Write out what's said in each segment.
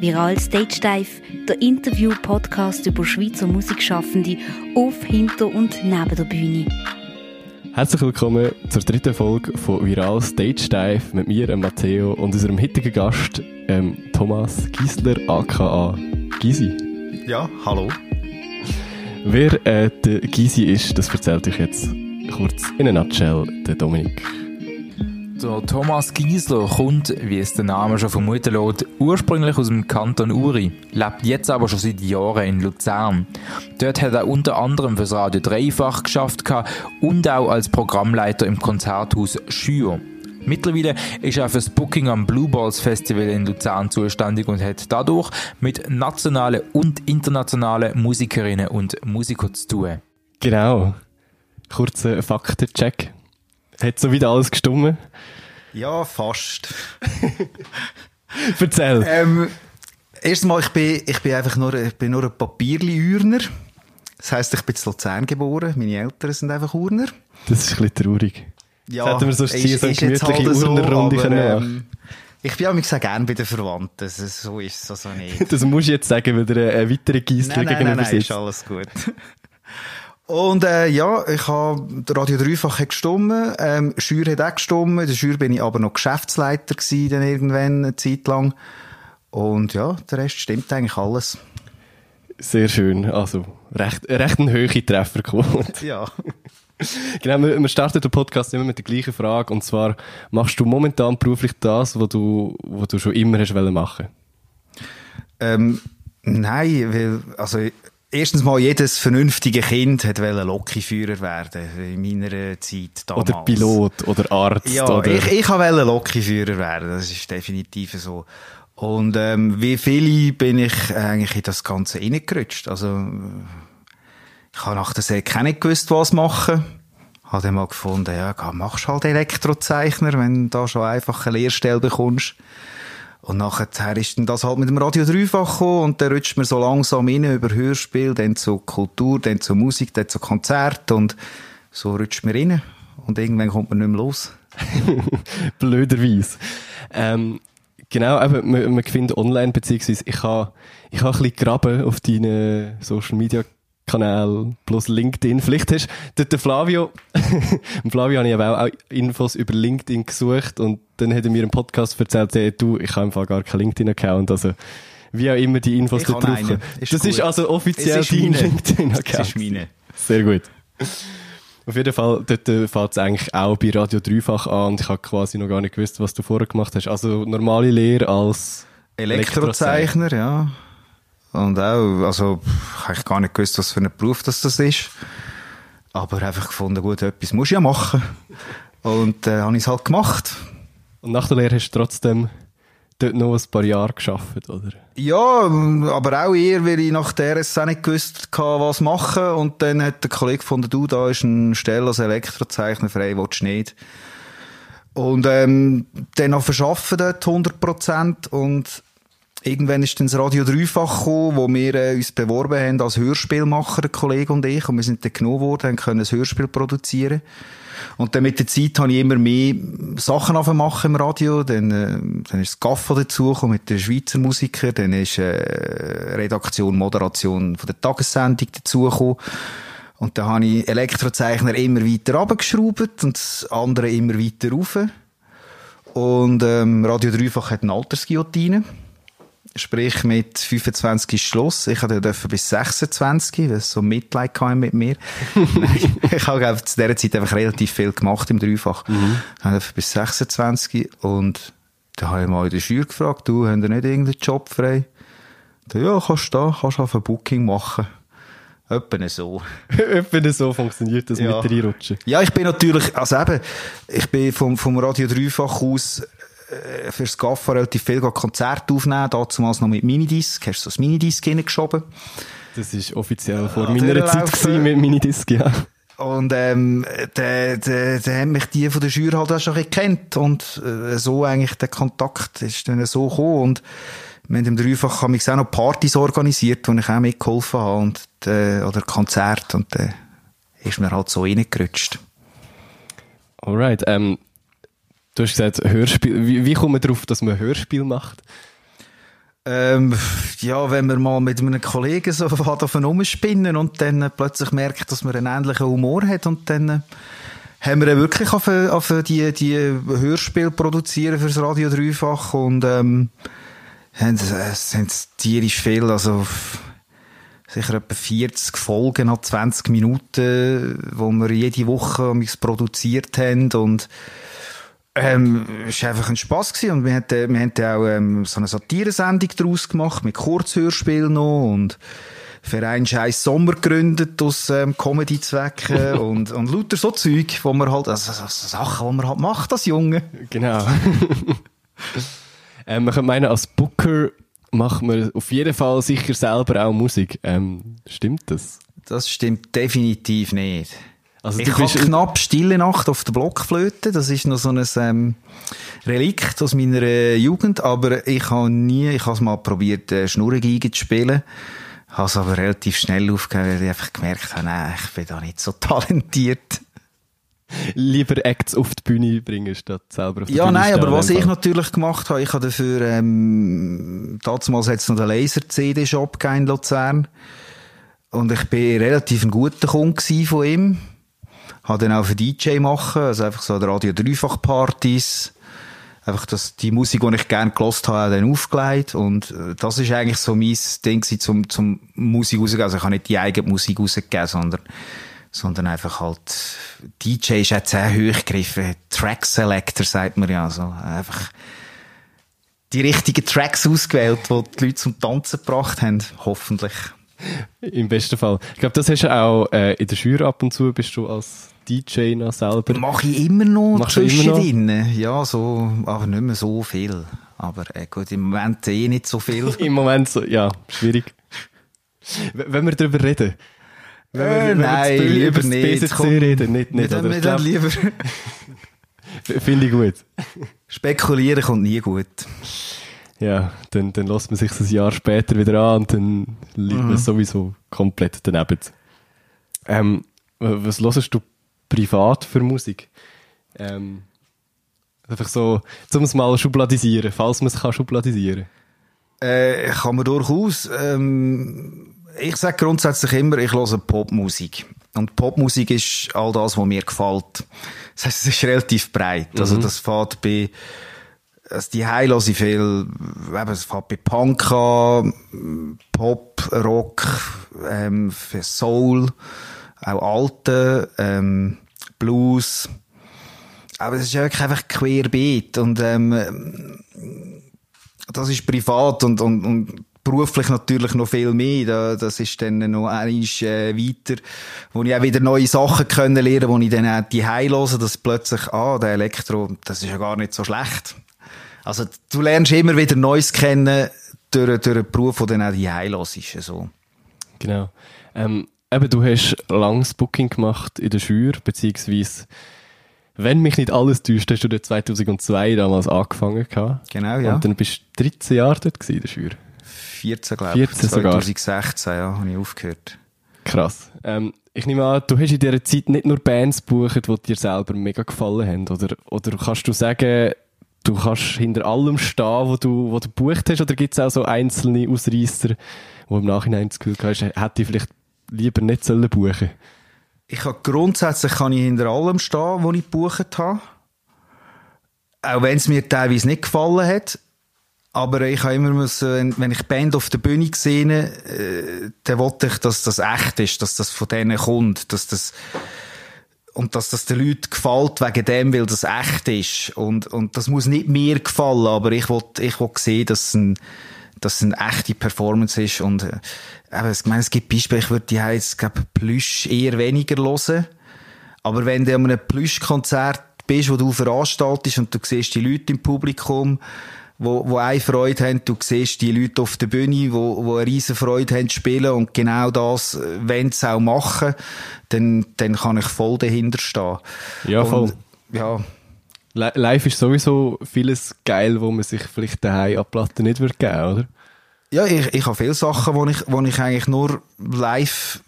Viral Stage Dive, der Interview-Podcast über Schweizer Musikschaffende auf, hinter und neben der Bühne. Herzlich willkommen zur dritten Folge von Viral Stage Dive mit mir, Matteo, und unserem heutigen Gast, ähm, Thomas Giesler, aka Gysi. Ja, hallo. Wer äh, der Gysi ist, das erzählt euch jetzt kurz in a nutshell der Dominik. Der Thomas Giesler kommt, wie es der Name schon vermuten lässt, ursprünglich aus dem Kanton Uri, lebt jetzt aber schon seit Jahren in Luzern. Dort hat er unter anderem fürs Radio Dreifach geschafft und auch als Programmleiter im Konzerthaus Schür. Mittlerweile ist er fürs Booking am Blue Balls Festival in Luzern zuständig und hat dadurch mit nationalen und internationalen Musikerinnen und Musikern zu tun. Genau. Kurzer Faktencheck. Hat so wieder alles gestummen? Ja, fast. Erzähl. Ähm, erstmal, ich bin, ich bin einfach nur, ich bin nur ein Papierli-Urner. Das heisst, ich bin in Luzern geboren. Meine Eltern sind einfach Urner. Das ist ein bisschen traurig. Ja, hätten wir sonst hier so eine gemütliche halt so, Urnerrunde aber, können ähm, Ich bin auch gesagt gerne bei den Verwandten. Das- So ist es also nicht. Das musst du jetzt sagen, weil du einen weiteren Giesler nein, nein, nein, gegenüber nein, ist sitzt. alles gut. Und äh, ja, ich habe Radio Dreifach hat gestummen, ähm, Schür hat auch gestummen. Der Schür bin ich aber noch Geschäftsleiter gewesen, dann irgendwann eine Zeit lang. Und ja, der Rest stimmt eigentlich alles. Sehr schön. Also, recht, recht ein hohe Trefferquote. Ja. Genau, wir, wir starten den Podcast immer mit der gleichen Frage. Und zwar, machst du momentan beruflich das, was du, was du schon immer hast machen? Ähm, nein, weil, also, erstens mal, jedes vernünftige Kind hat wollen Lokführer werden, in meiner Zeit damals. Oder Pilot, oder Arzt, Ja, oder... ich, ich wollte Lokführer werden, das ist definitiv so. Und ähm, wie viele bin ich eigentlich in das Ganze reingerutscht. Also, ich habe nach der Säge auch nicht gewusst, was machen. Habe dann mal gefunden, ja, machst halt Elektrozeichner, wenn du da schon einfach eine Lehrstelle bekommst. Und nachher ist dann das halt mit dem Radio dreifach gekommen und dann rutscht man so langsam rein über Hörspiel, dann zu Kultur, dann zu Musik, dann zu Konzert und so rutscht man rein. Und irgendwann kommt man nicht mehr los. Blöderweise. Ähm, genau, eben, man, man findet online, beziehungsweise ich habe ich ha ein bisschen graben auf deinen Social Media Kanal plus LinkedIn. Vielleicht hast du den Flavio, Flavio habe ich aber auch Infos über LinkedIn gesucht und dann hat er mir im Podcast erzählt, hey, du, ich habe im Fall gar keinen LinkedIn-Account, also wie auch immer die Infos Ich da drauf kommen. Das gut. ist also offiziell ist dein. LinkedIn-Account. Das ist meine. Sehr gut. Auf jeden Fall, dort äh, fängt es eigentlich auch bei Radio Dreifach an und ich habe quasi noch gar nicht gewusst, was du vorher gemacht hast. Also normale Lehre als Elektrozeichner, ja. Und auch, also, ich habe gar nicht gewusst, was für ein Beruf das, das ist. Aber einfach gefunden, gut, etwas muss ich ja machen. Und äh, habe ich es halt gemacht. Und nach der Lehre hast du trotzdem dort noch ein paar Jahre geschafft, oder? Ja, aber auch eher, weil ich nach der RS auch nicht gewusst hatte, was machen. Und dann hat der Kollege gefunden, du, da ist eine Stelle als Elektrozeichner frei, willst nicht. Und ähm, dann noch verschaffen dort 100% und irgendwann ist dann das Radio dreifach gekommen, wo wir äh, uns beworben haben als Hörspielmacher, der Kollege und ich. Und wir sind dann genommen worden, haben können ein Hörspiel produzieren. Und dann mit der Zeit habe ich immer mehr Sachen machen im Radio. Dann, äh, dann ist das Gaffa dazugekommen mit den Schweizer Musikern. Dann ist äh, Redaktion, Moderation von der Tagessendung dazugekommen. Und dann habe ich Elektrozeichner immer weiter runtergeschraubt und das andere immer weiter rauf. Und ähm, Radio Dreifach hat eine Altersguillotine. Sprich, mit 25 ist Schluss. Ich hatte dürfen bis 26, weil es so Mitleid hatte mit mir. Ich habe zu dieser Zeit einfach relativ viel gemacht im Dreifach. Ich durfte bis 26 und da habe ich mal in der Schür gefragt, du, haben ihr nicht irgendeinen Job frei? Da, ja, kannst du da, kannst du auf ein Booking machen. Etwa so. Etwa so funktioniert das Ja. mit reinrutschen. Ja, ich bin natürlich, also eben, ich bin vom, vom Radio Dreifach aus äh, fürs Gaffa relativ viel Konzerte aufnehmen, damals noch mit Minidisc, hast du so ein Minidisc hineingeschoben. Das ist offiziell vor Ja, meiner Zeit gewesen mit Minidisc, ja. Und ähm, der, der, der haben mich die von der Schür halt auch schon gekannt und äh, so eigentlich der Kontakt ist dann so gekommen und wir haben im Dreifach haben wir auch noch Partys organisiert, wo ich auch mitgeholfen habe und äh, oder Konzerte und äh, ist mir halt so reingerutscht. Alright, ähm, du hast gesagt, Hörspiel. Wie, wie kommt man darauf, dass man Hörspiel macht? Ähm, ja, wenn man mal mit einem Kollegen so davon rumspinnen und dann äh, plötzlich merkt, dass man einen ähnlichen Humor hat und dann äh, haben wir wirklich auf, auf die, die Hörspiel produzieren fürs Radio Dreifach und ähm, haben, es sind tierisch viel, also sicher etwa 40 Folgen nach 20 Minuten, wo wir jede Woche produziert haben und ähm, es war einfach ein Spass gewesen. und wir hatten, wir hatten auch ähm, so eine Satiresendung daraus gemacht mit Kurzhörspiel noch und Verein Scheiß Sommer gegründet aus ähm, Comedy-Zwecken und, und lauter so Zeug, wo man halt, also, so, so Sachen, die man halt macht als Junge. Genau. ähm, man könnte meinen, als Booker macht man auf jeden Fall sicher selber auch Musik. Ähm, stimmt das? Das stimmt definitiv nicht. Also ich habe knapp Stille Nacht auf der Blockflöte. Das ist noch so ein ähm, Relikt aus meiner äh, Jugend. Aber ich habe nie, ich habe es mal probiert, äh, Schnurrengeige zu spielen. Habe es aber relativ schnell aufgehört, weil ich einfach gemerkt habe, nein, ich bin da nicht so talentiert. lieber Acts auf die Bühne bringen, statt selber auf die Ja, Bühne nein, stehen, aber was ich natürlich gemacht habe, ich habe dafür, ähm, damals hat es noch den Laser-CD-Shop gegeben in Luzern. Und ich bin relativ ein guter Kunde von ihm. Habe dann auch für DJ machen, also einfach so Radio Dreifach Partys. Einfach das, die Musik, die ich gerne gelost habe, dann aufgelegt. Und äh, das ist eigentlich so mein Ding zum, zum Musik rausgeben. Also ich habe nicht die eigene Musik rausgegeben, sondern, sondern einfach halt, DJ ist jetzt sehr hoch gegriffen. Track Selector, sagt man ja. Also einfach die richtigen Tracks ausgewählt, die die Leute zum Tanzen gebracht haben. Hoffentlich. Im besten Fall. Ich glaube, das hast du auch äh, in der Schür ab und zu, bist du als DJ noch selber. Mache ich immer noch Machst du immer noch? zwischendrin. Ja, so, aber nicht mehr so viel. Aber äh, gut, im Moment eh nicht so viel. Im Moment so, ja, schwierig. Wenn wir darüber reden. Wenn Äh, wenn nein, zu- lieber über das nicht. BSC Komm, reden, nicht, nicht. Wir wir Ich dann lieber Finde ich gut. spekulieren kommt nie gut. Ja, dann, dann lässt man sich ein Jahr später wieder an und dann liegt Mhm. man sowieso komplett daneben. Ähm, was hörst du privat für Musik? Ähm, einfach so, um es mal schubladisieren, falls man es kann schubladisieren. Äh, kann man durchaus. Ähm, ich sage grundsätzlich immer, ich höre Popmusik. Und Popmusik ist all das, was mir gefällt. Das heisst, es ist relativ breit. Also das fährt bei, also die Heil höre ich viel, eben, es fährt bei Punk an, Pop, Rock, ähm, Soul, auch alte, ähm, Blues. Aber es ist wirklich einfach querbeet und ähm, das ist privat und, und, und beruflich natürlich noch viel mehr. Da, das ist dann noch einiges äh, weiter, wo ich auch wieder neue Sachen können lernen, wo ich dann auch die höre, dass plötzlich, ah, der Elektro, das ist ja gar nicht so schlecht. Also du lernst immer wieder Neues kennen durch, durch einen Beruf, der dann auch die ist. So. Genau. Ähm, eben, du hast langes Booking gemacht in der Schür, beziehungsweise, wenn mich nicht alles täuscht, hast du dort 2002 damals angefangen gehabt. Genau, ja. Und dann bist du 13 Jahre dort gewesen in der Schür. 14, glaube ich. 14 sogar. 2016, ja, habe ich aufgehört. Krass. Ähm, ich nehme an, du hast in dieser Zeit nicht nur Bands gebucht, die dir selber mega gefallen haben, oder, oder kannst du sagen, du kannst hinter allem stehen, wo du, wo du gebucht hast, oder gibt es auch so einzelne Ausreißer, wo im Nachhinein das Gefühl hast, hätte ich vielleicht lieber nicht sollen buchen Ich habe grundsätzlich kann ich hinter allem stehen, was ich gebucht habe. Auch wenn es mir teilweise nicht gefallen hat. Aber ich habe immer müssen, wenn- ich Band auf der Bühne sehe, äh, dann wollte ich, dass das echt ist, dass das von denen kommt, dass das, und dass das den Leuten gefällt wegen dem, weil das echt ist. Und, und das muss nicht mir gefallen, aber ich will, ich will sehen, dass es ein, dass es eine echte Performance ist. Und, äh, ich meine, es gibt Beispiele, ich würde die jetzt, glaube Plüsch eher weniger hören. Aber wenn du an einem Plüschkonzert bist, wo du veranstaltest und du siehst die Leute im Publikum, wo, wo eine Freude haben, du siehst die Leute auf der Bühne, wo, wo eine riesen Freude haben zu spielen und genau das, wenn sie auch machen, dann, dann kann ich voll dahinter stehen. Ja, voll. Und, ja, Li- Live ist sowieso vieles geil, wo man sich vielleicht daheim an die Platte nicht würde geben, oder? Ja, ich, ich habe viele Sachen, die ich, wo ich eigentlich nur live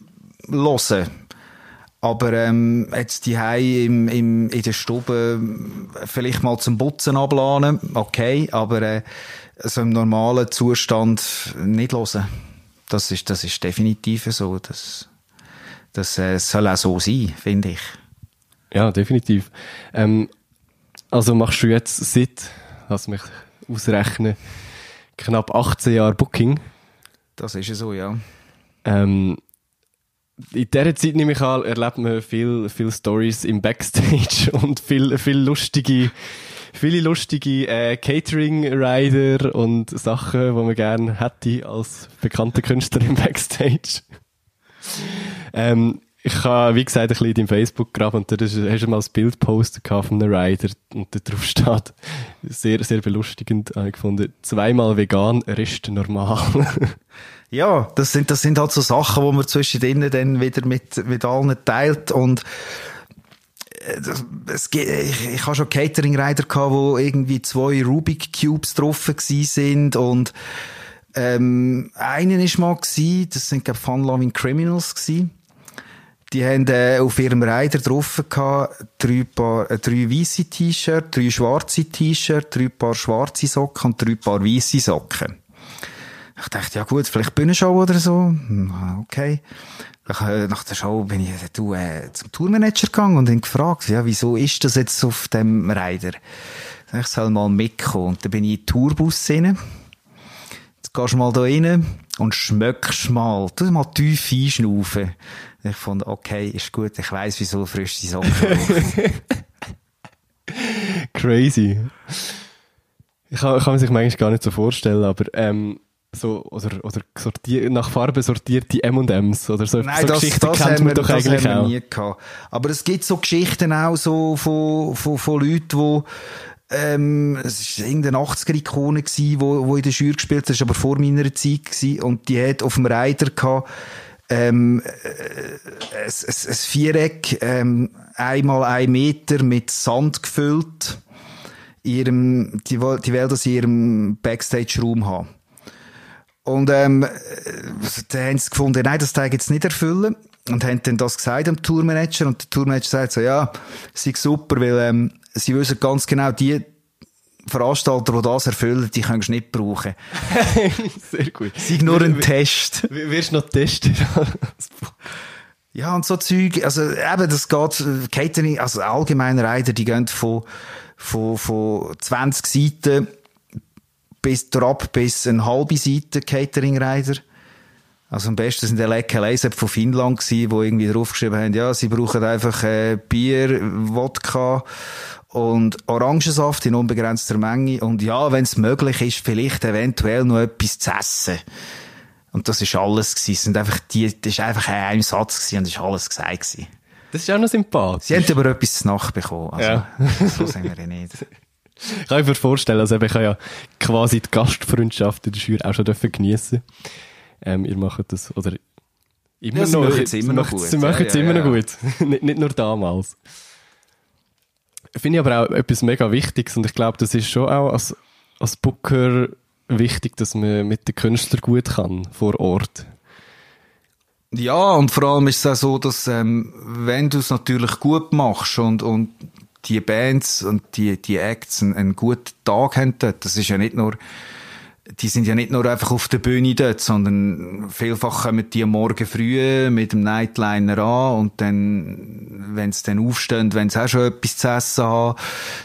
höre. Aber ähm, jetzt die im, im, in der Stube vielleicht mal zum Putzen abladen, okay, aber äh, so im normalen Zustand nicht hören. Das ist, das ist definitiv so. Das, das äh, soll auch so sein, finde ich. Ja, definitiv. Ähm, also machst du jetzt seit, lass mich ausrechnen, knapp 18 Jahre Booking. Das ist ja so, ja. Ähm, in dieser Zeit, nehme ich an, erlebt man viel, viel Stories im Backstage und viel, viel lustige, viele lustige äh, Catering-Rider und Sachen, die man gerne hätte als bekannter Künstler im Backstage. ähm, ich habe, wie gesagt, ein bisschen in deinem Facebook graben und da hast du mal ein Bild gepostet von einem Rider und da drauf steht, sehr, sehr belustigend, habe ich gefunden, zweimal vegan, Rest normal. ja, das sind, das sind halt so Sachen, wo man zwischendrin dann wieder mit, mit allen teilt und äh, es, ich, ich habe schon Catering-Rider gehabt, wo irgendwie zwei Rubik Cubes drauf sind und ähm, einen ist mal gewesen, das sind glaube Fun Loving Criminals gewesen die haben äh, auf ihrem Rider drauf gehabt, drei, Paar, äh, drei weiße T-Shirts, drei schwarze T-Shirts, drei Paar schwarze Socken und drei Paar weiße Socken. Ich dachte, ja gut, vielleicht Bühnenshow oder so. Hm, okay. Nach, äh, nach der Show bin ich äh, du, äh, zum Tourmanager gegangen und ihn gefragt, ja, wieso ist das jetzt auf dem Rider? Ich soll mal mitkommen. Und dann bin ich in den Tourbus rein. Jetzt gehst du mal da rein und schmeckst mal. Tu mal tief einschnaufen. Ich fand, okay, ist gut, ich weiss, wieso frisch die Socken Crazy. Ich kann, kann man sich manchmal gar nicht so vorstellen, aber ähm, so, oder, oder sortier, nach Farbe sortierte M&M's oder so, Nein, so das, Geschichten das kennt man wir, doch das eigentlich wir auch. nie gehabt. Aber es gibt so Geschichten auch so von, von, von Leuten, die ähm, es war irgendeine 80er-Ikone, die wo, wo in der Jury gespielt hat, das war aber vor meiner Zeit gewesen, und die hat auf dem Rider gehabt, ähm, äh, ein, ein, ein Viereck, ähm, einmal ein Meter mit Sand gefüllt, ihrem, die, die will das in ihrem Backstage-Raum haben. Und ähm, dann haben sie gefunden, nein, das Teil jetzt nicht erfüllen. Und haben dann das gesagt dem Tourmanager. Und der Tourmanager sagt so, ja, sei super, weil ähm, sie wissen ganz genau, die Veranstalter, die das erfüllen, die kannst du nicht brauchen. Sehr gut. Sei nur ein Test. W wirst du noch testen? ja, und so Zeug, also eben, das geht, Catering, also allgemeine Rider, die gehen von, von, von 20 Seiten bis drab bis eine halbe Seite Catering-Rider. Also am besten sind die Lecker von Finnland gewesen, wo irgendwie draufgeschrieben haben, ja, sie brauchen einfach äh, Bier, Wodka und Orangensaft in unbegrenzter Menge und ja, wenn es möglich ist, vielleicht eventuell noch etwas zu essen. Und das ist alles gewesen. Es sind einfach die, das ist einfach ein Satz gewesen und das ist alles gesagt gewesen. Das ist auch noch sympathisch. Sie haben aber etwas zu Nacht bekommen. Also, Ja. so sind wir ja nicht. Ich kann mir vorstellen, also eben, ich habe ja quasi die Gastfreundschaft in der Schür auch schon dürfen geniessen. Ähm, ihr macht das, oder immer Ja, sie noch. machen's immer noch gut. Sie machen es ja, immer ja. noch gut. nicht, nicht nur damals. Finde ich aber auch etwas mega Wichtiges und ich glaube, das ist schon auch als, als Booker wichtig, dass man mit den Künstlern gut kann, vor Ort. Ja, und vor allem ist es auch so, dass ähm, wenn du es natürlich gut machst und, und die Bands und die, die Acts einen, einen guten Tag haben dort, das ist ja nicht nur, die sind ja nicht nur einfach auf der Bühne dort, sondern vielfach kommen die Morgen früh mit dem Nightliner an und dann, wenn sie dann aufstehen, wenn sie auch schon etwas zu essen haben,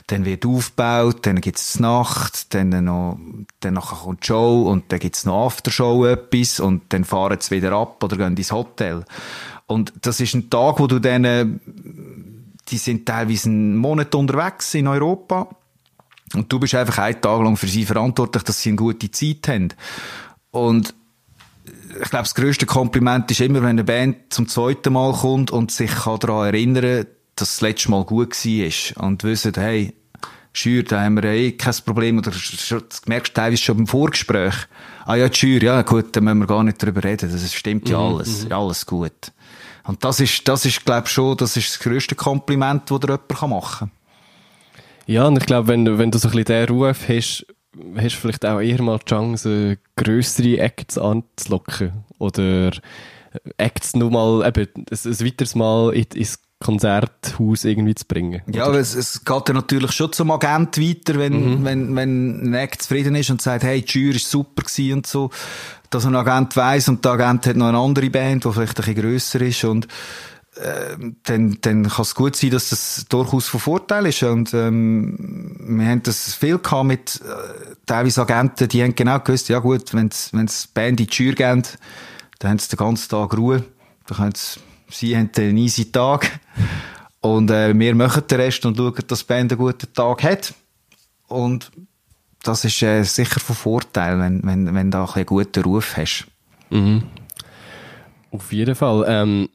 dann wird aufgebaut, dann gibt's Nacht, dann noch, dann nachher kommt die Show und dann gibt's noch Aftershow etwas und dann fahren sie wieder ab oder gehen ins Hotel. Und das ist ein Tag, wo du dann, äh, die sind teilweise einen Monat unterwegs in Europa. Und du bist einfach einen Tag lang für sie verantwortlich, dass sie eine gute Zeit haben. Und ich glaube, das grösste Kompliment ist immer, wenn eine Band zum zweiten Mal kommt und sich kann daran erinnern dass das letzte Mal gut war. Und wissen, hey, Schür, da haben wir eh kein Problem. Oder das merkst du teilweise schon beim Vorgespräch. Ah ja, die Schür, ja gut, da müssen wir gar nicht drüber reden. Das stimmt ja alles. Ja, alles gut. Und das ist, das ist, glaube ich, schon, das ist das grösste Kompliment, das dir jemand machen kann. Ja, und ich glaube, wenn, du- wenn du so ein bisschen diesen Ruf hast, hast du vielleicht auch eher mal die Chance, grössere Acts anzulocken. Oder Acts nochmal, eben, ein, ein weiteres Mal in, ins Konzerthaus irgendwie zu bringen. Ja, aber es, es geht ja natürlich schon zum Agent weiter, wenn, wenn, wenn ein Act zufrieden ist und sagt, hey, die Jury ist super gewesen und so, dass ein Agent weiss und der Agent hat noch eine andere Band, die vielleicht ein bisschen grösser ist und äh, dann, dann kann es gut sein, dass das durchaus von Vorteil ist. Und ähm, wir haben das viel gehabt mit äh, teilweise Agenten, die haben genau gewusst, ja gut, wenn es Band in die Jury geben, dann haben sie den ganzen Tag Ruhe, dann können sie, sie haben einen easy Tag und äh, wir machen den Rest und schauen, dass die Band einen guten Tag hat. Und das ist äh, sicher von Vorteil, wenn, wenn, wenn du einen guten Ruf hast. Auf jeden Fall. Ähm,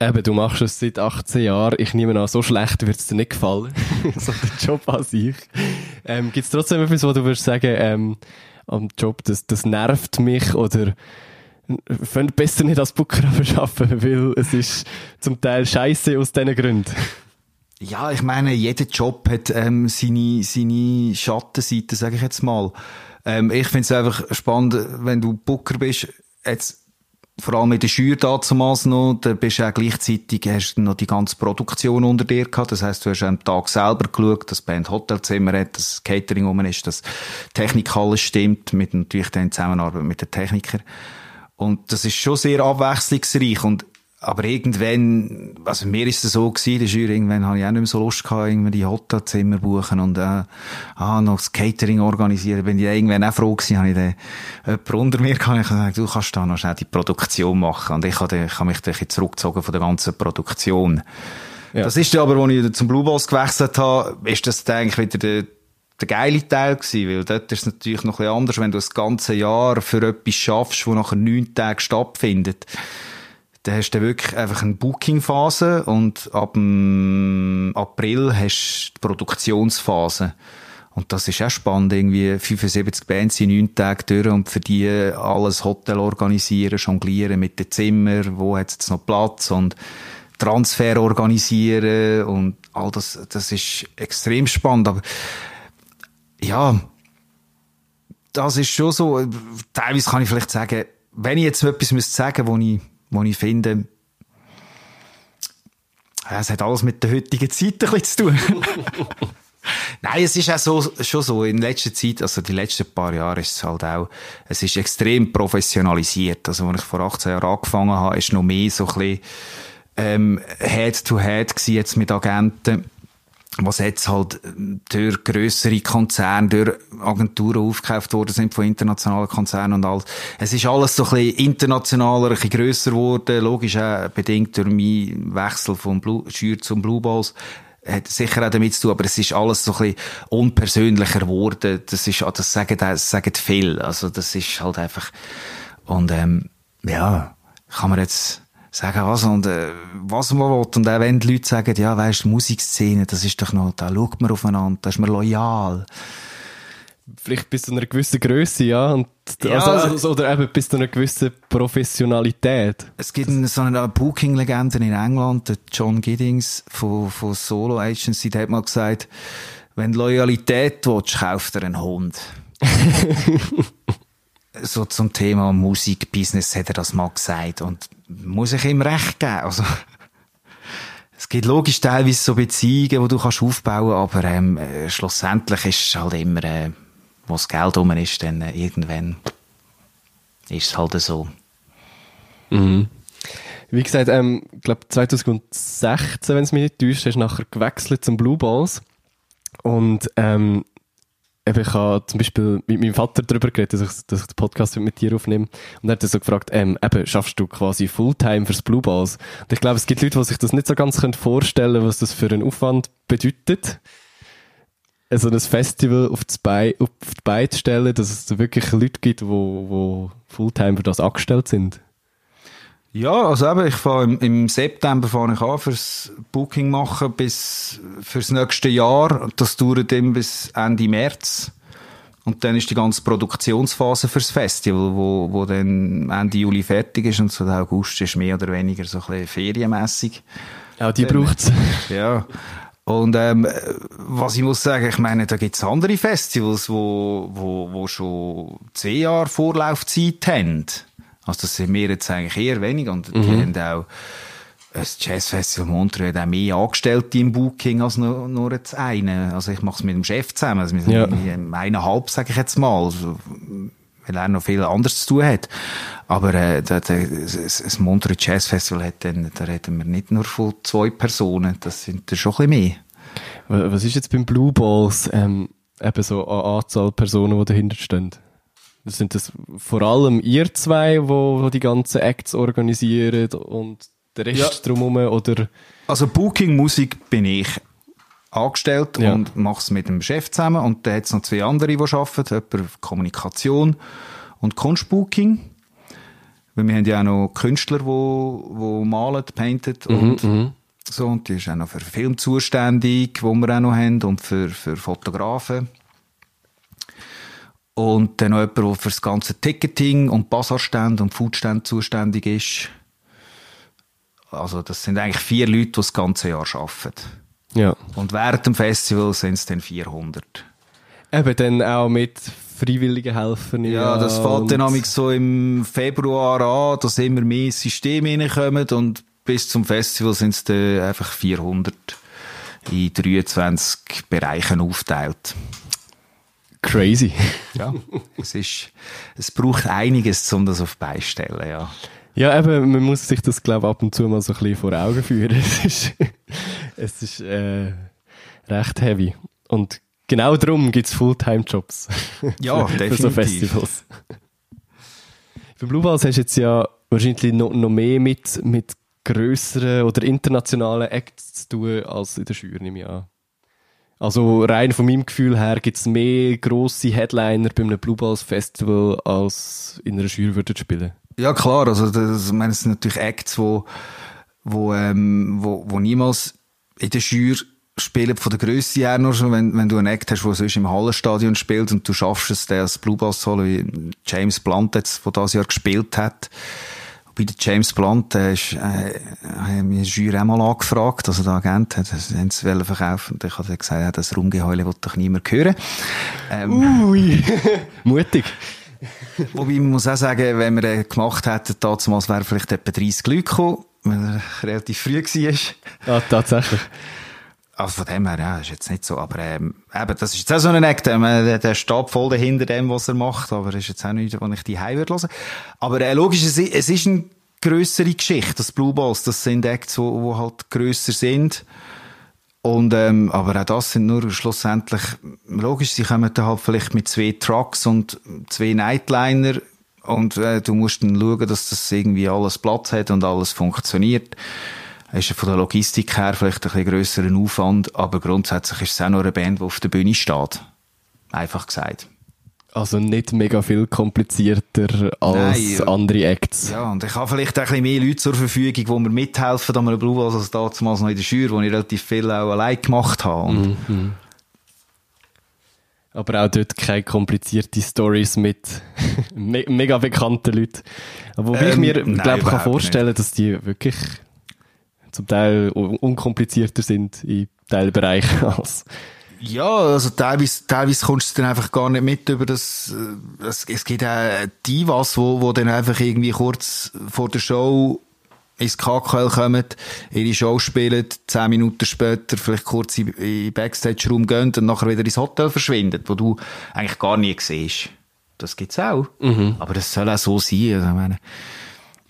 eben, du machst es seit 18 Jahren. Ich nehme an, so schlecht wird es dir nicht gefallen. so der Job an sich. Ähm, Gibt es trotzdem etwas, wo du würdest sagen, ähm, am Job, das, das nervt mich oder fände besser nicht als Booker arbeiten, weil es ist zum Teil scheiße aus diesen Gründen. Ja, ich meine, jeder Job hat ähm, seine, seine Schattenseite, sage ich jetzt mal. Ähm, ich finde es einfach spannend, wenn du Booker bist, jetzt vor allem mit der Schür damals noch, da bist du auch gleichzeitig, hast du noch die ganze Produktion unter dir gehabt. Das heisst, du hast am Tag selber geschaut, dass die Band Hotelzimmer hat, dass das Catering rum ist, dass Technik alles stimmt, mit natürlich dann Zusammenarbeit mit den Technikern. Und das ist schon sehr abwechslungsreich und aber irgendwann, also mir ist es so gewesen, der Jury, irgendwann habe ich auch nicht mehr so Lust gehabt, irgendwie die Hotelzimmer buchen und, äh, ah, noch das Catering organisieren. Bin ich irgendwann auch froh gewesen, habe ich den, jemand unter mir gehabt, ich gesagt, du kannst da noch schnell die Produktion machen. Und ich habe, ich habe mich dann zurückgezogen von der ganzen Produktion. Ja. Das ist dann aber, als ich zum Blue Balls gewechselt habe, ist das dann eigentlich wieder der, der geile Teil gewesen, weil dort ist es natürlich noch ein bisschen anders, wenn du das ganze Jahr für etwas schaffst, wo nachher neun Tage stattfindet. Dann hast du wirklich einfach eine Booking-Phase und ab dem April hast du die Produktionsphase. Und das ist auch spannend, irgendwie 75 Bands in neun Tagen durch und für die alles Hotel organisieren, jonglieren mit den Zimmern, wo hat jetzt noch Platz und Transfer organisieren und all das, das ist extrem spannend. Aber ja, das ist schon so. Teilweise kann ich vielleicht sagen, wenn ich jetzt etwas müsste sagen, wo ich, wo ich finde, es hat alles mit der heutigen Zeit ein bisschen zu tun. Nein, es ist auch so, schon so, in letzter Zeit, also die letzten paar Jahre ist es halt auch, es ist extrem professionalisiert. Also, als ich vor 18 Jahren angefangen habe, ist noch mehr so ein bisschen, ähm, Head-to-Head gewesen jetzt mit Agenten was jetzt halt durch grössere Konzerne, durch Agenturen aufgekauft worden sind von internationalen Konzernen und alles. Es ist alles so ein bisschen internationaler, ein bisschen grösser geworden, logisch auch bedingt durch meinen Wechsel vom Schür zum Blue Balls hat sicher auch damit zu tun, aber es ist alles so ein bisschen unpersönlicher geworden. Das ist, das sagen, das sagen viel. Also, das ist halt einfach, und, ähm, ja, kann man jetzt, sagen, was, und, äh, was man will. Und auch wenn die Leute sagen, ja, weisst, Musikszene, das ist doch noch, da schaut man aufeinander, da ist man loyal. Vielleicht bis zu einer gewissen Größe, ja. Und, Ja. also, also, oder eben bis zu einer gewissen Professionalität. Es gibt eine, so eine Booking-Legende in England, der John Giddings von, von Solo Agency, der hat mal gesagt, wenn du Loyalität willst, kauf dir einen Hund. so zum Thema Musik, Business hat er das mal gesagt und muss ich ihm recht geben. Also, es gibt logisch teilweise so Beziehungen, die du kannst aufbauen, aber ähm, äh, schlussendlich ist es halt immer, äh, wo das Geld rum ist, dann äh, irgendwann ist es halt so. Wie gesagt, ähm, ich glaube 2016, wenn es mich nicht täuscht, hast du nachher gewechselt zum Blue Balls. Und ähm, eben, ich habe zum Beispiel mit meinem Vater darüber geredet, dass ich, dass ich den Podcast mit dir aufnehme. Und er hat so gefragt, ähm, eben, schaffst du quasi Fulltime fürs Blue Balls? Und ich glaube, es gibt Leute, die sich das nicht so ganz können vorstellen was das für einen Aufwand bedeutet. So ein Festival auf die Beine, auf die Beine zu stellen, dass es wirklich Leute gibt, die, die Fulltime für das angestellt sind. Ja, also eben, ich fahre im, im September fange ich an fürs Booking machen bis fürs nächste Jahr. Das dauert eben bis Ende März. Und dann ist die ganze Produktionsphase fürs Festival, wo, wo dann Ende Juli fertig ist und so der August ist mehr oder weniger so ein bisschen ferienmässig. Auch die braucht's. Ja. Und ähm, was ich muss sagen, ich meine, da gibt's andere Festivals, wo, wo, wo schon zehn Jahre Vorlaufzeit haben. Also das sind wir jetzt eigentlich eher weniger und die Mhm. haben auch das Jazzfestival Montreux hat auch mehr Angestellte im Booking als nur, nur jetzt eine. Also ich mache es mit dem Chef zusammen. Also wir sind Ja. eineinhalb, sage ich jetzt mal. Also, weil er noch viel anderes zu tun hat. Aber äh, da- da- das, das Montreux Jazz Festival hat dann, da reden wir nicht nur von zwei Personen, das sind dann schon ein bisschen mehr. Wa- Was ist jetzt beim Blue Balls ähm, eben so eine Anzahl Personen, die dahinter stehen? Sind das vor allem ihr zwei, wo, wo die ganzen Acts organisieren und der Rest Ja. drumherum oder? Also Booking Musik bin ich angestellt Ja. und mache es mit dem Chef zusammen und da hat es noch zwei andere, die arbeiten, jemand Kommunikation und Kunstbooking. Weil wir haben ja auch noch Künstler, die, die malen, painten und Mhm. so. Und die ist auch noch für Film zuständig, wo wir auch noch haben und für, für Fotografen. Und dann noch jemand, der für das ganze Ticketing und Bazarstand und Foodstand zuständig ist. Also das sind eigentlich vier Leute, die das ganze Jahr arbeiten. Ja. Und während dem Festival sind es dann 400. Eben dann auch mit freiwilligen Helfern. Ja, das fängt und- dann so im Februar an, dass immer mehr Systeme reinkommen und bis zum Festival sind es dann einfach 400 in 23 Bereichen aufteilt. Crazy. Ja, es ist, es braucht einiges, um das auf die Beine zu stellen, ja. Ja, eben, man muss sich das, glaube ich, ab und zu mal so ein bisschen vor Augen führen. Es ist, es ist äh, recht heavy. Und genau darum gibt es Fulltime-Jobs. Ja, für, für so definitiv. Festivals. Für Blue Balls hast du jetzt ja wahrscheinlich noch, noch mehr mit, mit grösseren oder internationalen Acts zu tun als in der Schür, nehme ich an. Also rein von meinem Gefühl her gibt es mehr grosse Headliner bei einem Blue Balls Festival als in einer Schür würden spielen. Ja, klar, also das, ich meine, es sind natürlich Acts, wo, wo, ähm, wo, wo niemals in der Schür spielen von der Grösse her nur schon, wenn, wenn du einen Act hast, der sonst im Hallenstadion spielt und du schaffst es, den als Blue Bass holen, wie James Blunt jetzt, der das Jahr gespielt hat. Bei der James Blunt, der ist, äh, haben wir Jury auch mal angefragt, also der Agent hat, es verkaufen und ich habe gesagt, ja, das Rumgeheule will doch niemand hören. Ähm, Ui, mutig. Wobei, man muss auch sagen, wenn wir den gemacht hätten, damals wären vielleicht etwa 30 Leute gekommen, weil er relativ früh war. Ja, tatsächlich. Also von dem her, ja, ist jetzt nicht so, aber ähm, eben, das ist jetzt auch so ein Act, ähm, der, der steht voll dahinter dem, was er macht, aber ist jetzt auch nicht, wo ich die Heim würde hören. Aber äh, logisch, es, es ist eine grössere Geschichte, das Blue Balls, das sind Acts, wo, wo halt grösser sind. Und, ähm, aber auch das sind nur schlussendlich, logisch, sie kommen dann halt vielleicht mit zwei Trucks und zwei Nightliner und äh, du musst dann schauen, dass das irgendwie alles Platz hat und alles funktioniert. Ist von der Logistik her vielleicht ein bisschen grösseren Aufwand, aber grundsätzlich ist es auch nur eine Band, die auf der Bühne steht. Einfach gesagt. Also nicht mega viel komplizierter als Nein, andere Acts. Ja, und ich habe vielleicht auch ein bisschen mehr Leute zur Verfügung, die mir mithelfen an einem Blue als damals noch in der Schür, wo ich relativ viel auch allein gemacht habe. Und Aber auch dort keine komplizierte Stories mit me mega bekannten Leuten. Aber Wobei ich Ähm, mir, nein, glaube kann überhaupt vorstellen, dass die wirklich zum Teil un- unkomplizierter sind in Teilbereichen als. Ja, also teilweise, teilweise kommst du dann einfach gar nicht mit über das, äh, es, es gibt auch Divas, wo, wo dann einfach irgendwie kurz vor der Show ins KKL kommen, ihre Show spielen, zehn Minuten später vielleicht kurz in, den Backstage-Raum gehen und nachher wieder ins Hotel verschwinden, wo du eigentlich gar nie siehst. Das gibt's auch. Aber das soll auch so sein. Also, ich meine,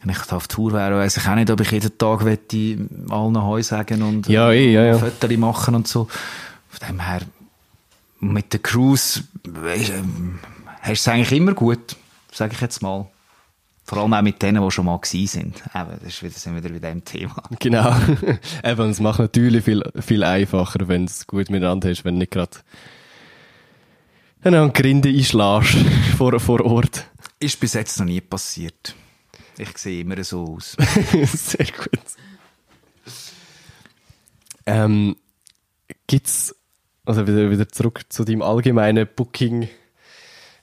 wenn ich auf Tour wäre, weiss ich auch nicht, ob ich jeden Tag allen Heu sagen und Ja, eh, ja, ja. Fotos machen und so. Von dem her, mit der Cruise, weisst, ähm, hast du es eigentlich immer gut, sage ich jetzt mal. Vor allem auch mit denen, die schon mal gewesen sind. Eben, das ist wieder, sind wir wieder bei dem Thema. Genau. Eben, es macht natürlich viel, viel einfacher, wenn es gut miteinander ist, wenn du nicht gerade eine Grinde einschlägst vor, vor Ort. Ist bis jetzt noch nie passiert. Ich sehe immer so aus. Sehr gut. Ähm, gibt's, also wieder, wieder zurück zu deinem allgemeinen Booking,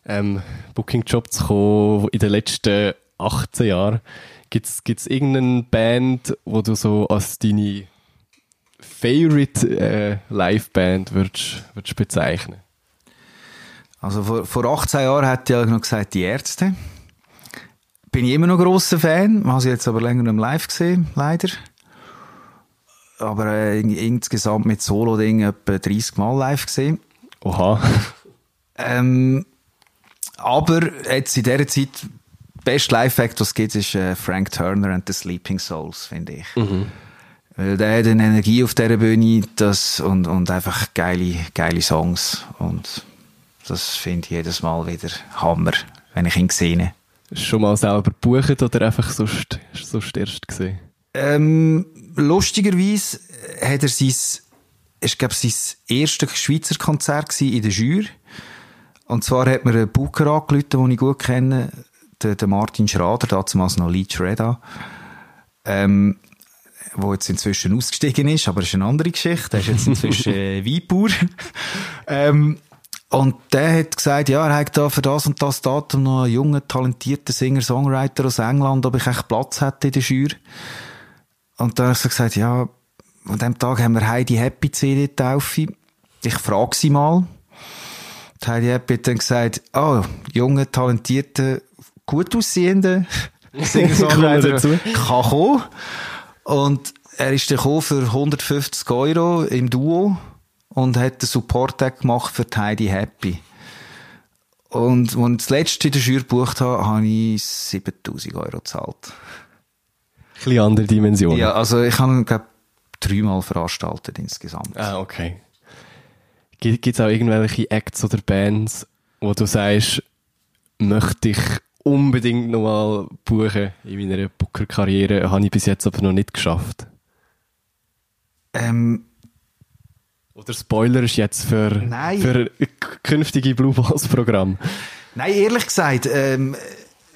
ähm, Booking-Job zu kommen, in den letzten 18 Jahren, gibt's, gibt's irgendeine Band, wo du so als deine Favorite äh, Live-Band würdest, würdest bezeichnen? Also vor, vor 18 Jahren hat ja noch gesagt, die Ärzte. Bin ich immer noch grosser Fan, habe sie jetzt aber länger nicht live gesehen, leider. Aber äh, in- insgesamt mit Solo-Ding etwa 30 Mal live gesehen. Oha. Ähm, aber jetzt in dieser Zeit, der beste Live-Act, was es gibt, ist äh, Frank Turner and the Sleeping Souls, finde ich. Weil der hat eine Energie auf dieser Bühne das, und, und einfach geile, geile Songs. Und das finde ich jedes Mal wieder Hammer, wenn ich ihn sehe. Schon mal selber gebucht oder einfach sonst, sonst erst gesehen? Ähm, lustigerweise hat er sein, ich glaube, sein erstes Schweizer Konzert in der Jury. Und zwar hat mir ein Booker angerufen, den ich gut kenne, der, der Martin Schrader, damals noch Lead Shredder, ähm, wo jetzt inzwischen ausgestiegen ist, aber das ist eine andere Geschichte. Er ist jetzt inzwischen äh, Weinbauer. ähm, und der hat gesagt, ja, er hat da für das und das Datum noch einen jungen, talentierten Singer-Songwriter aus England, ob ich echt Platz hätte in der Jury. Und dann habe ich so gesagt, ja, an dem Tag haben wir Heidi Happy CD Taufe. Ich frage sie mal. Die Heidi Happy hat dann gesagt, oh, junge, talentierte, gut aussehende Singer-Songwriter kann kommen. Und er ist dann gekommen für 150 Euro im Duo und hat den Support-Tag gemacht für die Heidi Happy. Und als ich das letzte in der Jury gebucht habe, habe ich 7000 Euro gezahlt. Ein bisschen andere Dimensionen. Ja, also ich habe, glaube dreimal veranstaltet insgesamt. Ah, okay. Gibt es auch irgendwelche Acts oder Bands, wo du sagst, möchte ich unbedingt nochmal buchen in meiner Booker-Karriere, habe ich bis jetzt aber noch nicht geschafft? Ähm, Oder Spoiler ist jetzt für, Nein. für künftige Blue Balls Programm. nein, ehrlich gesagt, ähm,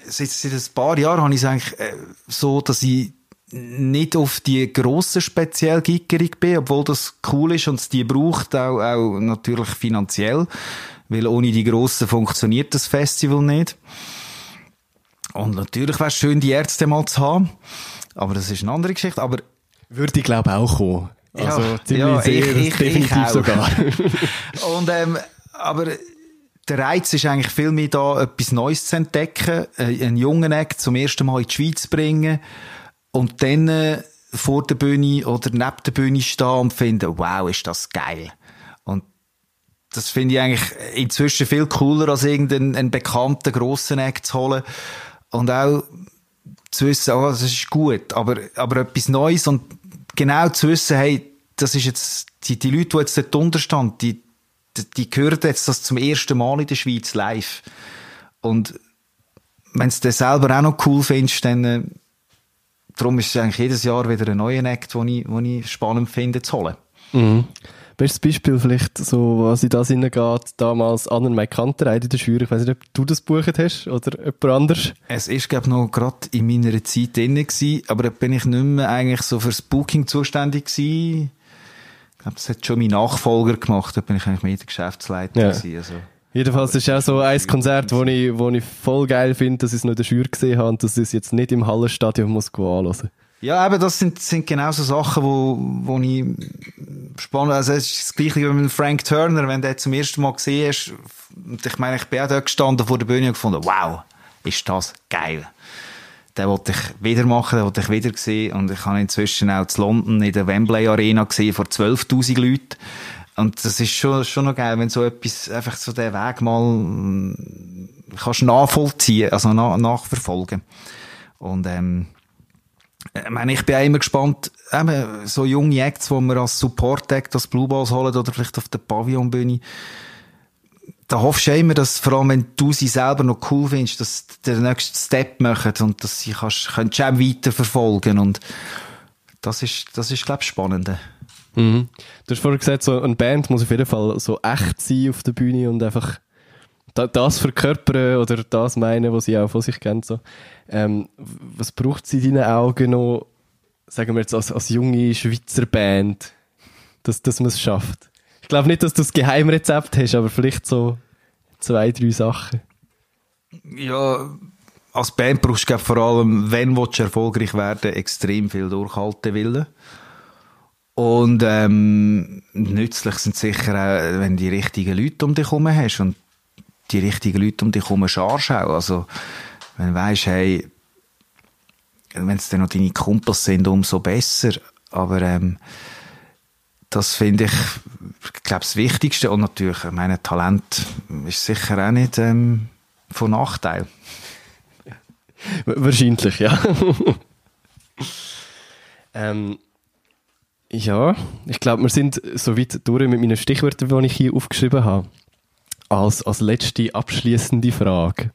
seit, seit ein paar Jahren habe ich es eigentlich äh, so, dass ich nicht auf die grossen speziell gickerig bin, obwohl das cool ist und es die braucht, auch, auch natürlich finanziell, weil ohne die grossen funktioniert das Festival nicht. Und natürlich wäre es schön, die Ärzte mal zu haben, aber das ist eine andere Geschichte. Aber Würde ich glaube auch kommen. Ja, Also ziemlich ja, sehr, ich- ich- definitiv ich auch. sogar. Und, ähm, aber der Reiz ist eigentlich viel mehr da, etwas Neues zu entdecken, äh, einen jungen Act zum ersten Mal in die Schweiz zu bringen und dann äh, vor der Bühne oder neben der Bühne stehen und finden, wow, ist das geil. Und das finde ich eigentlich inzwischen viel cooler, als irgendeinen einen bekannten grossen Act zu holen. Und auch zu wissen, oh, das ist gut, aber, aber etwas Neues und genau zu wissen, hey, das ist jetzt, die, die Leute, die jetzt dort unterstanden, die, die, die hören jetzt das zum ersten Mal in der Schweiz live. Und wenn du das selber auch noch cool findest, dann, äh, darum ist es eigentlich jedes Jahr wieder ein neuer Act, den ich, ich spannend finde zu holen. Mhm. Bestes Beispiel vielleicht, so, was in das hineingeht, damals Anna McCanter in der Jury. Ich weiß nicht, ob du das gebucht hast oder jemand anders. Es ist, glaube ich, noch gerade in meiner Zeit drin gewesen, aber da bin ich nicht mehr eigentlich so fürs Booking zuständig gewesen. Ich glaube, das hat schon mein Nachfolger gemacht, da bin ich eigentlich mehr der Geschäftsleiter Ja. gewesen, also. Jedenfalls ist auch so ein Konzert, wo ich, wo ich voll geil finde, dass ich es noch in der Jury gesehen habe und dass ich es jetzt nicht im Hallenstadion muss anhören. Ja, eben, das sind, sind genau so Sachen, wo, wo ich spannend, also es ist das Gleiche wie mit Frank Turner, wenn du den zum ersten Mal gesehen hast, und ich meine, ich bin auch dort gestanden vor der Bühne und gefunden, wow, ist das geil. Den wollte ich wieder machen, den wollte ich wieder sehen und ich habe inzwischen auch zu London in der Wembley Arena gesehen vor 12'000 Leuten und das ist schon, schon noch geil, wenn so etwas, einfach so den Weg mal mm, kannst nachvollziehen, also na, nachverfolgen. Und ähm, ich meine, ich bin auch immer gespannt, eben, so junge Acts, die wir als Support-Act, als Blue Balls holen oder vielleicht auf der Pavillonbühne. Da hoffst du immer, dass, vor allem wenn du sie selber noch cool findest, dass sie den nächsten Step machen und dass sie kannst, könntest auch weiterverfolgen und das ist, das ist, glaube ich, spannend. Mhm. Du hast vorhin gesagt, so eine Band muss auf jeden Fall so echt sein auf der Bühne und einfach das verkörpern oder das meinen, was sie auch von sich kennt. So. Ähm, was braucht sie in deinen Augen noch, sagen wir jetzt als, als junge Schweizer Band, dass, dass man es schafft? Ich glaube nicht, dass du das Geheimrezept hast, aber vielleicht so zwei, drei Sachen. Ja, als Band brauchst du vor allem, wenn du erfolgreich werden extrem viel Durchhaltewillen. Und ähm, nützlich sind sicher auch, wenn du die richtigen Leute um dich herum hast und die richtigen Leute um dich herum scharst auch. Also, wenn du weisst, hey, wenn es dann noch deine Kumpels sind, umso besser. Aber ähm, das finde ich, ich glaube, das Wichtigste. Und natürlich, mein Talent ist sicher auch nicht ähm, von Nachteil. Wahrscheinlich, ja. ähm, ja, ich glaube, wir sind so weit durch mit meinen Stichwörtern, die ich hier aufgeschrieben habe. Als, als letzte abschließende Frage.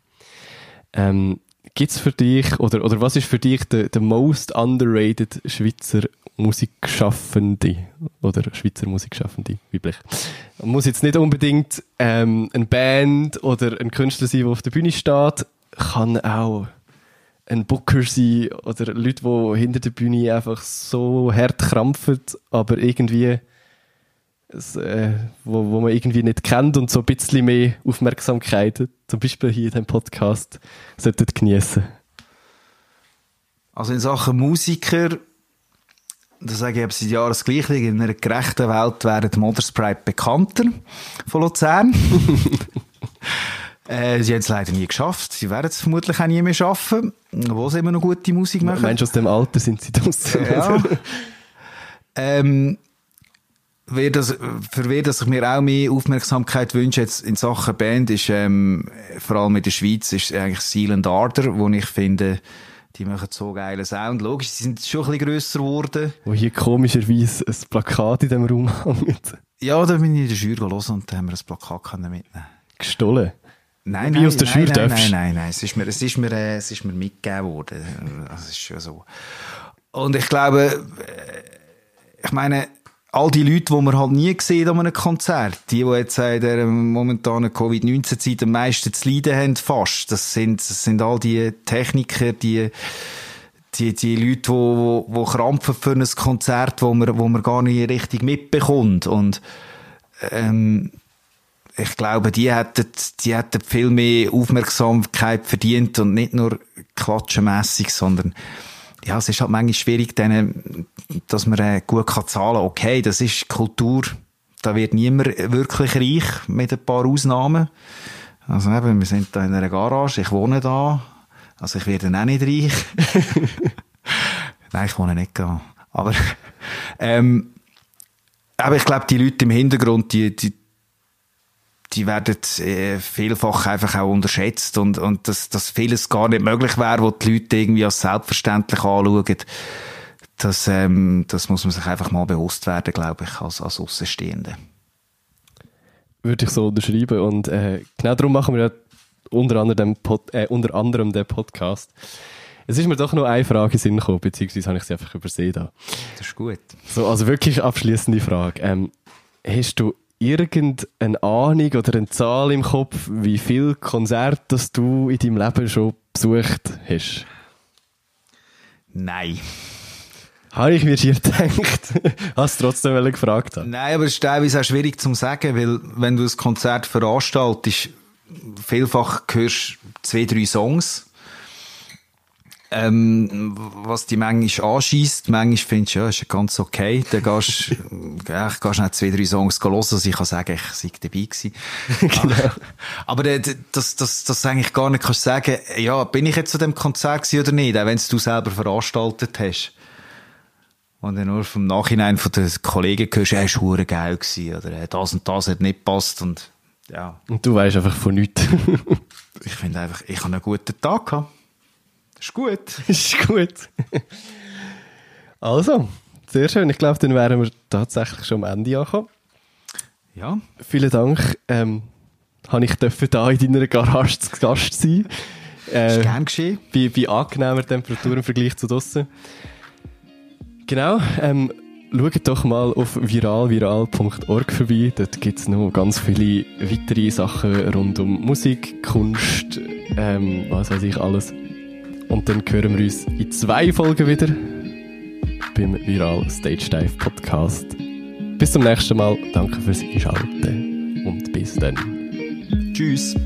Ähm, Gibt es für dich, oder, oder was ist für dich der, der most underrated Schweizer Musikschaffende? Oder Schweizer Musikschaffende, weiblich. Muss jetzt nicht unbedingt ähm, eine Band oder ein Künstler sein, der auf der Bühne steht. Kann auch ein Booker sein oder Leute, die hinter der Bühne einfach so hart krampfen, aber irgendwie äh, wo, wo man irgendwie nicht kennt und so ein bisschen mehr Aufmerksamkeit, zum Beispiel hier in diesem Podcast, sollten genießen. Also in Sachen Musiker, da sage ich eben seit Jahren das Gleiche, in einer gerechten Welt wären die Mothersprite bekannter von Luzern. äh, sie haben es leider nie geschafft. Sie werden es vermutlich auch nie mehr schaffen, obwohl sie immer noch gute Musik machen. Meinst du, aus dem Alter sind sie draussen? Ja. ähm, das, für wer das ich mir auch mehr Aufmerksamkeit wünsche jetzt in Sachen Band ist ähm, vor allem in der Schweiz ist eigentlich Silent Ardor, wo ich finde die machen so geilen Sound. Logisch, sie sind schon ein bisschen grösser geworden. Wo hier komischerweise ein Plakat in diesem Raum hängt. Ja, da bin ich in der Schür gelesen und da haben wir ein Plakat mitnehmen Gestohlen? Nein, nein, aus der nein, nein, nein, nein, nein, es ist mir, es ist mir, äh, es ist mir mitgegeben worden. Das ist schon so. Und ich glaube, äh, ich meine, all die Leute, die man halt nie gesehen an einem Konzert, die, die jetzt in der momentanen Covid-19-Zeit am meisten zu leiden haben, fast, das sind, das sind all die Techniker, die, die, die Leute, die, die, die krampfen für ein Konzert, wo man, wo man gar nicht richtig mitbekommt. Und, ähm, ich glaube, die hätten, die hätten viel mehr Aufmerksamkeit verdient und nicht nur klatschenmässig, sondern ja, es ist halt manchmal schwierig, denen, dass man äh, gut kann zahlen kann. Okay, das ist Kultur, da wird niemand wirklich reich, mit ein paar Ausnahmen. Also eben, wir sind da in einer Garage, ich wohne da, also ich werde auch nicht reich. Nein, ich wohne nicht da. Aber, ähm, aber ich glaube, die Leute im Hintergrund, die, die, die werden äh, vielfach einfach auch unterschätzt und, und dass, dass vieles gar nicht möglich wäre, wo die Leute irgendwie als selbstverständlich anschauen. Das, ähm, das muss man sich einfach mal bewusst werden, glaube ich, als, als Außenstehende. Würde ich so unterschreiben und äh, genau darum machen wir ja unter anderem, Pod, äh, unter anderem den Podcast. Es ist mir doch noch eine Frage in Sinn gekommen, beziehungsweise habe ich sie einfach übersehen. Da. Das ist gut. So, also wirklich abschließende Frage. Ähm, hast du irgendeine Ahnung oder eine Zahl im Kopf, wie viel Konzerte das du in deinem Leben schon besucht hast? Nein. Habe ich mir hier gedacht. Hast du trotzdem gefragt haben. Nein, aber es ist teilweise auch schwierig zu sagen, weil wenn du ein Konzert veranstaltest, vielfach hörst du zwei, drei Songs. Ähm, was die manchmal anschießt, manchmal findest du, ja, ist ja ganz okay. Dann gehst du, ja, gehst nicht zwei, drei Songs hören, also ich kann sagen, ich sei dabei gewesen. genau. Aber äh, das, das, das eigentlich gar nicht kannst sagen, ja, bin ich jetzt zu dem Konzert gewesen oder nicht, auch wenn es du selber veranstaltet hast. Und dann nur vom Nachhinein von den Kollegen hörst, er war geil gewesen, oder äh, das und das hat nicht gepasst und, ja. Und du weißt einfach von nichts. ich finde einfach, ich habe einen guten Tag gehabt. Ist gut. ist gut. also, sehr schön. Ich glaube, dann wären wir tatsächlich schon am Ende angekommen. Ja. Vielen Dank. Ähm, habe ich dürfen da in deiner Garage zu Gast sein. Äh, ist gern geschehen. Bei, bei angenehmer Temperatur im Vergleich zu draussen. Genau. Ähm, schaut doch mal auf viralviral.org vorbei. Dort gibt es noch ganz viele weitere Sachen rund um Musik, Kunst, ähm, was weiß ich alles. Und dann hören wir uns in zwei Folgen wieder beim Viral Stage Dive Podcast. Bis zum nächsten Mal. Danke fürs Einschalten und bis dann. Tschüss.